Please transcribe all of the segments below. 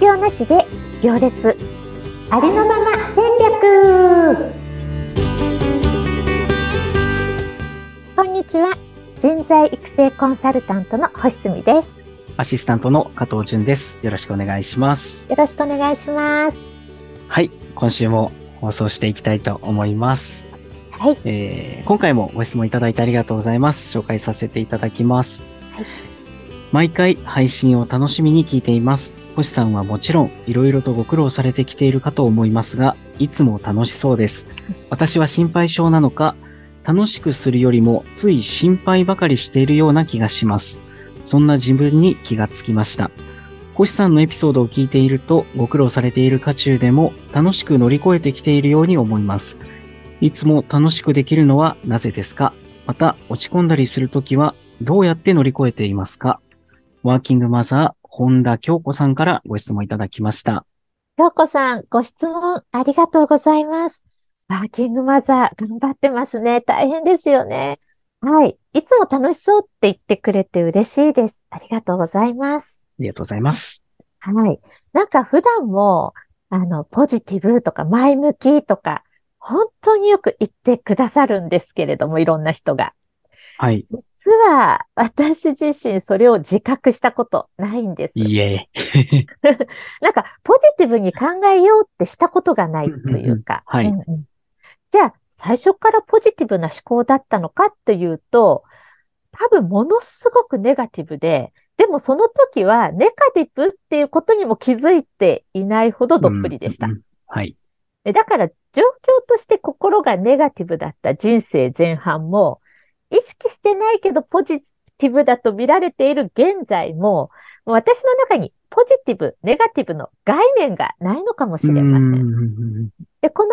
業なしで行列ありのまま戦略こんにちは人材育成コンサルタントの星澄ですアシスタントの加藤淳です。よろしくお願いします。よろしくお願いしますはい、今週も放送していきたいと思います。はいえー今回もご質問いただいてありがとうございます。紹介させていただきます。はい毎回配信を楽しみに聞いています。星さんはもちろんいろいろとご苦労されてきているかと思いますが、いつも楽しそうです。私は心配性なのか、楽しくするよりもつい心配ばかりしているような気がします。そんな自分に気がつきました。星さんのエピソードを聞いていると、ご苦労されている渦中でも楽しく乗り越えてきているように思います。いつも楽しくできるのはなぜですか？また、落ち込んだりするときはどうやって乗り越えていますか？ワーキングマザー、本田京子さんからご質問いただきました。京子さんご質問ありがとうございますワーキングマザー頑張ってますね大変ですよねはいいつも楽しそうって言ってくれて嬉しいですありがとうございますありがとうございます。はい。なんか普段も、あの、ポジティブとか前向きとか、本当によく言ってくださるんですけれども、いろんな人が。はい。実は、私自身それを自覚したことないんです。いえ。なんか、ポジティブに考えようってしたことがないというか。はいうんうんじゃあ、最初からポジティブな思考だったのかっていうと、多分ものすごくネガティブで、でもその時はネガティブっていうことにも気づいていないほどどっぷりでしたうん。うんはい。でだから状況として心がネガティブだった人生前半も、意識してないけどポジティブだと見られている現在も、私の中にポジティブ、ネガティブの概念がないのかもしれません。で、この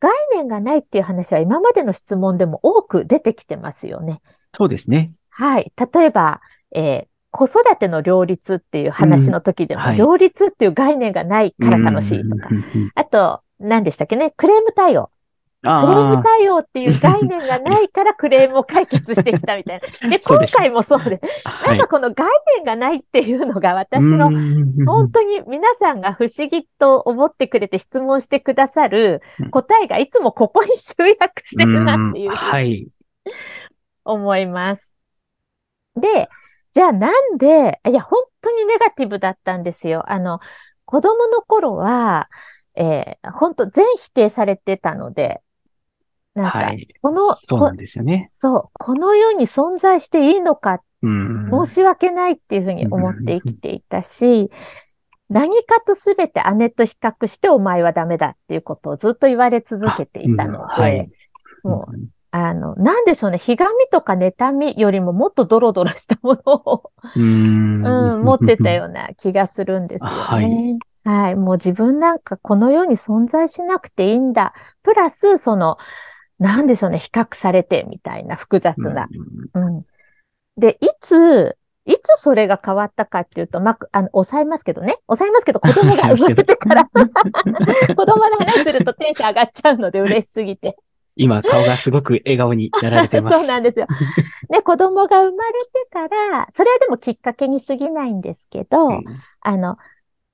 概念がないっていう話は今までの質問でも多く出てきてますよね。そうですね。はい。例えば、えー子育ての両立っていう話の時でも、うんはい両立っていう概念がないから楽しいとか。あと、何でしたっけね？クレーム対応。クレームあ対応っていう概念がないからクレームを解決してきたみたいな。で、今回もそうで、あ、なんかこの概念がないっていうのが私の本当に皆さんが不思議と思ってくれて質問してくださるうん答えがいつもここに集約してるなっていううんはい。思います。で、じゃあなんで、いや、本当にネガティブだったんですよ。あの、子供の頃は、えー、本当全否定されてたので、なんか、はい。この、そうなんですよね。そう、この世に存在していいのか、うん申し訳ないっていうふうに思って生きていたし、何かとすべて姉と比較してお前はダメだっていうことをずっと言われ続けていたのうんはいで、もう、あの、なんでしょうね、ひがみとか妬みよりももっとドロドロしたものを、うん うん、持ってたような気がするんですよね。はい。もう自分なんかこの世に存在しなくていいんだ。プラス、その、なんでしょうね、比較されてみたいな複雑な。うん。で、いつ、いつそれが変わったかっていうと、まあ、あの、抑えますけどね。抑えますけど、子供が生まれてから、子供の話するとテンション上がっちゃうので 嬉しすぎて。今、顔がすごく笑顔になられてます。そうなんですよ。で、子供が生まれてから、それはでもきっかけに過ぎないんですけど、うんあの、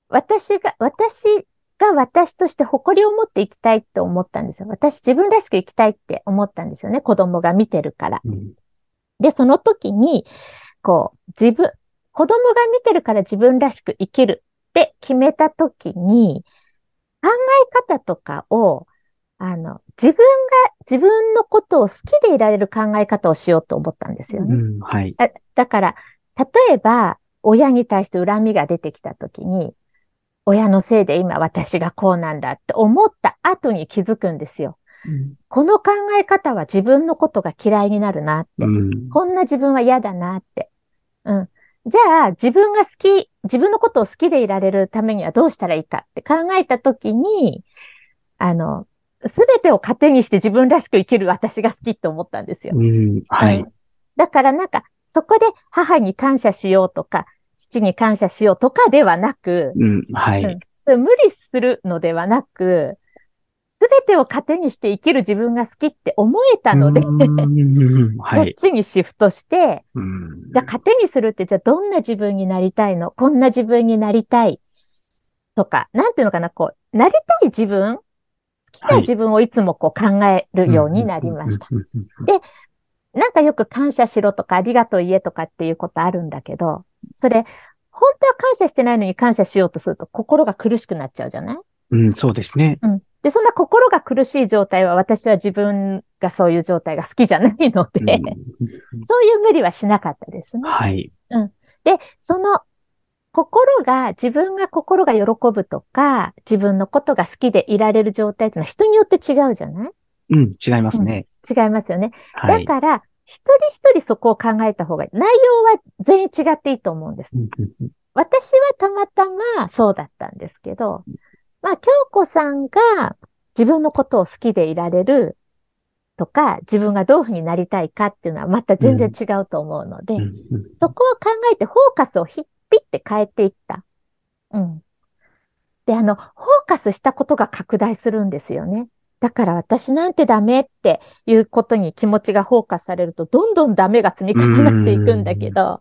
私が、私が私として誇りを持って生きたいって思ったんですよ。私自分らしく生きたいって思ったんですよね。子供が見てるから。うんで、その時に、こう、自分、子供が見てるから自分らしく生きるって決めた時に、考え方とかを、あの、自分が自分のことを好きでいられる考え方をしようと思ったんですよね。うんはい。あだから、例えば、親に対して恨みが出てきたときに、親のせいで今私がこうなんだって思った後に気づくんですよ。この考え方は自分のことが嫌いになるなって。うんこんな自分は嫌だなって。うん。じゃあ、自分が好き、自分のことを好きでいられるためにはどうしたらいいかって考えたときに、あの、すべてを糧にして自分らしく生きる私が好きって思ったんですよ。うんはいうん。だからなんか、そこで母に感謝しようとか、父に感謝しようとかではなく、うんはい。うん無理するのではなく、すべてを糧にして生きる自分が好きって思えたので、はそっい。ちにシフトして、うんじゃあ糧にするって、じゃあどんな自分になりたいの？こんな自分になりたい。とか、なんていうのかな、こう、なりたい自分、好きな自分をいつもこう考えるようになりました。で、なんかよく感謝しろとかありがとう言えとかっていうことあるんだけど、それ、本当は感謝してないのに感謝しようとすると心が苦しくなっちゃうじゃない？うん、そうですね。うん。で、そんな心が苦しい状態は私は自分がそういう状態が好きじゃないので、うん、そういう無理はしなかったですね。はい。うん。で、その心が、自分が心が喜ぶとか、自分のことが好きでいられる状態っていうのは人によって違うじゃない？うん、違いますね。うん、違いますよね。はい、だから、一人一人そこを考えた方がいい。内容は全員違っていいと思うんです。私はたまたまそうだったんですけど、まあ、京子さんが自分のことを好きでいられるとか、自分がどういうふうになりたいかっていうのはまた全然違うと思うので、そこを考えてフォーカスをヒッピッて変えていった。うん。で、あの、フォーカスしたことが拡大するんですよね。だから私なんてダメっていうことに気持ちがフォーカスされると、どんどんダメが積み重なっていくんだけど、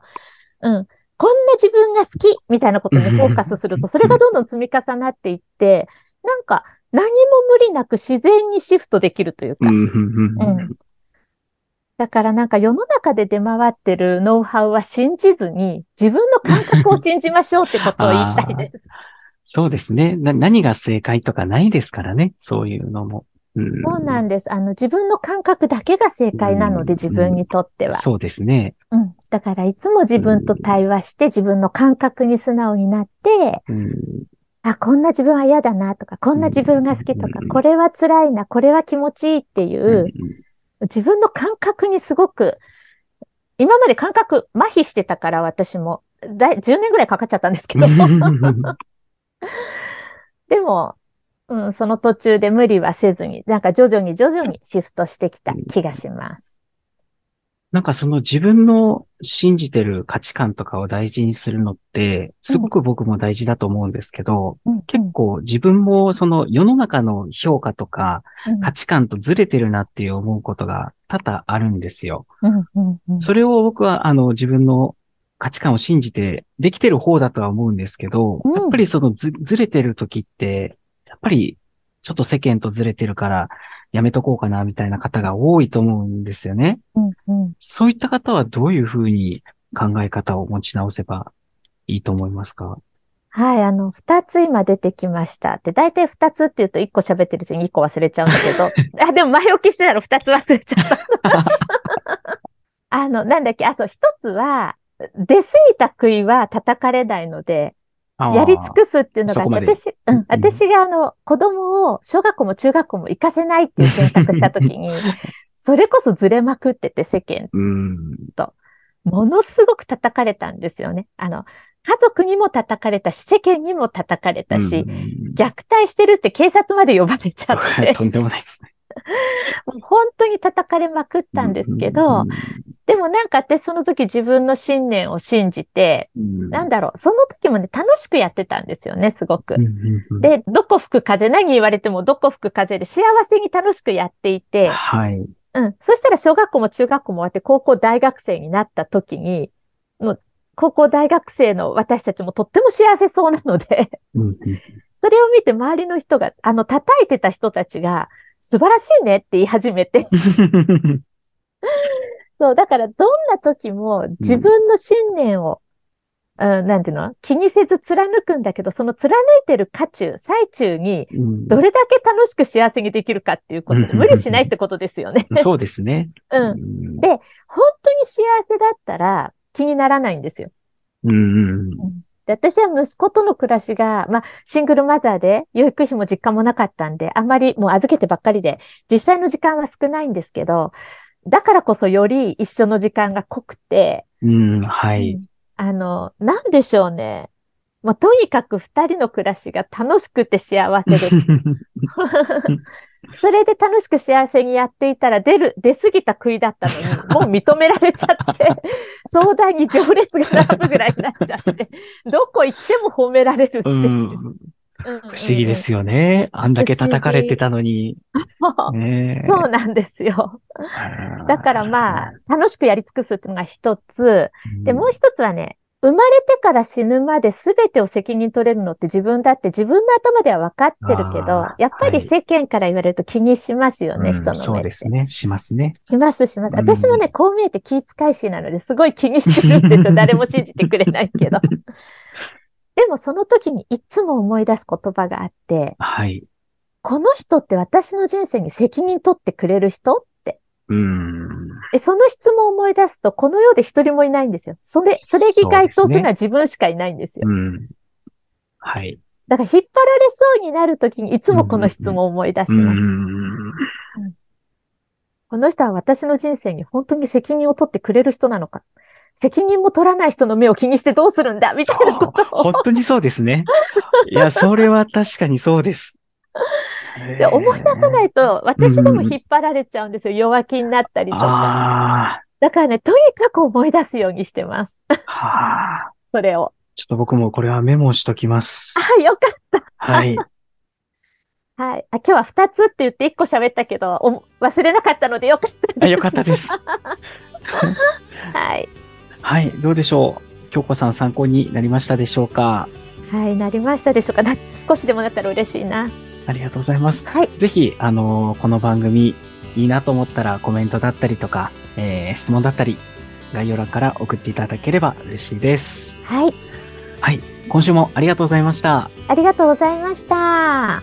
うん。こんな自分が好きみたいなことにフォーカスすると、それがどんどん積み重なっていって、なんか何も無理なく自然にシフトできるというか、うん。だからなんか世の中で出回ってるノウハウは信じずに、自分の感覚を信じましょうってことを言いたいです。そうですねな。何が正解とかないですからね。そういうのも。うん、そうなんです。あの、自分の感覚だけが正解なので、自分にとっては、そうですね。うん。だから、いつも自分と対話して、自分の感覚に素直になって、うん、あ、こんな自分は嫌だなとか、こんな自分が好きとか、これは辛いな、これは気持ちいいっていう、自分の感覚にすごく、今まで感覚麻痺してたから私も、だい10年ぐらいかかっちゃったんですけど。でも、うん、その途中で無理はせずに、なんか徐々に徐々にシフトしてきた気がします。なんかその自分の信じてる価値観とかを大事にするのって、すごく僕も大事だと思うんですけど、うん、結構自分もその世の中の評価とか価値観とずれてるなっていう思うことが多々あるんですよ。それを僕はあの自分の価値観を信じてできてる方だとは思うんですけど、やっぱりそのずずれてる時って、やっぱりちょっと世間とずれてるから、やめとこうかな、みたいな方が多いと思うんですよね。うんうん、そういった方はどういうふうに考え方を持ち直せばいいと思いますか？はい、あの、二つ今出てきました。で、大体二つって言うと一個喋ってるうちに一個忘れちゃうんだけど、あ、でも前置きしてたら二つ忘れちゃった。あの、なんだっけ、あ、そう、一つは、出過ぎた杭は叩かれないので、やり尽くすっていうのが、私、うん、私があの、子供を小学校も中学校も行かせないっていう選択したときに、それこそずれまくってて世間と、ものすごく叩かれたんですよね。あの、家族にも叩かれたし、世間にも叩かれたし、虐待してるって警察まで呼ばれちゃって。とんでもないですね。本当に叩かれまくったんですけど、でもなんか私その時自分の信念を信じて、なんだろう、その時もね、楽しくやってたんですよね、すごく。で、どこ吹く風、何言われてもどこ吹く風で幸せに楽しくやっていて、はい。うん。そしたら小学校も中学校も終わって高校大学生になった時に、もう高校大学生の私たちもとっても幸せそうなので それを見て周りの人が、あの、叩いてた人たちが、素晴らしいねって言い始めて そう、だからどんな時も自分の信念を、うん、なんていうの？気にせず貫くんだけど、その貫いてる渦中、最中に、どれだけ楽しく幸せにできるかっていうことで、無理しないってことですよね そうですね。うん。で、本当に幸せだったら気にならないんですよ。うん。で私は息子との暮らしが、まあ、シングルマザーで、養育費も実家もなかったんで、あんまりもう預けてばっかりで、実際の時間は少ないんですけど、だからこそより一緒の時間が濃くて、うん、はい。あの、なんでしょうね。まあ、とにかく二人の暮らしが楽しくて幸せで。それで楽しく幸せにやっていたら出る、出過ぎた杭だったのに、もう認められちゃって、相談に行列が並ぶぐらいになっちゃって、どこ行っても褒められるっていう。不思議ですよね。あんだけ叩かれてたのに。ね、そうなんですよ。だからまあ、楽しくやり尽くすっていうのが一つ。で、もう一つはね、生まれてから死ぬまで全てを責任取れるのって自分だって自分の頭では分かってるけどやっぱり世間から言われると気にしますよね、うん人の目って。そうですね。しますね。しますします。うん私もね、こう見えて気遣いしなのですごい気にしてるんですよ。誰も信じてくれないけど。でもその時にいつも思い出す言葉があって、はい。この人って私の人生に責任取ってくれる人？って。うん。えその質問を思い出すと、この世で一人もいないんですよ。それ、それに該当するのは自分しかいないんですよ。うん。はい。だから引っ張られそうになる時にいつもこの質問を思い出しうます。ん。この人は私の人生に本当に責任を取ってくれる人なのか。責任も取らない人の目を気にしてどうするんだみたいなことを。本当にそうですね。いや、それは確かにそうです。で思い出さないいと、私でも引っ張られちゃうんですよ。弱気になったりとか。あだからね、とにかく思い出すようにしてます。あ、はあ。それを。ちょっと僕もこれはメモしときます。あ、よかっはい。た。はい。あ今日は二つって言って一個喋ったけど、お忘れなかったのでよかったです。あよかったです。はい。はい。どうでしょう？京子さん参考になりましたでしょうか？はい、なりましたでしょうか？な 少しでもなったら嬉しいな。ありがとうございます。はい。ぜひ、あのーこの番組いいなと思ったらコメントだったりとか、えー質問だったり、概要欄から送っていただければ嬉しいです。はい。はい。今週もありがとうございました。ありがとうございました。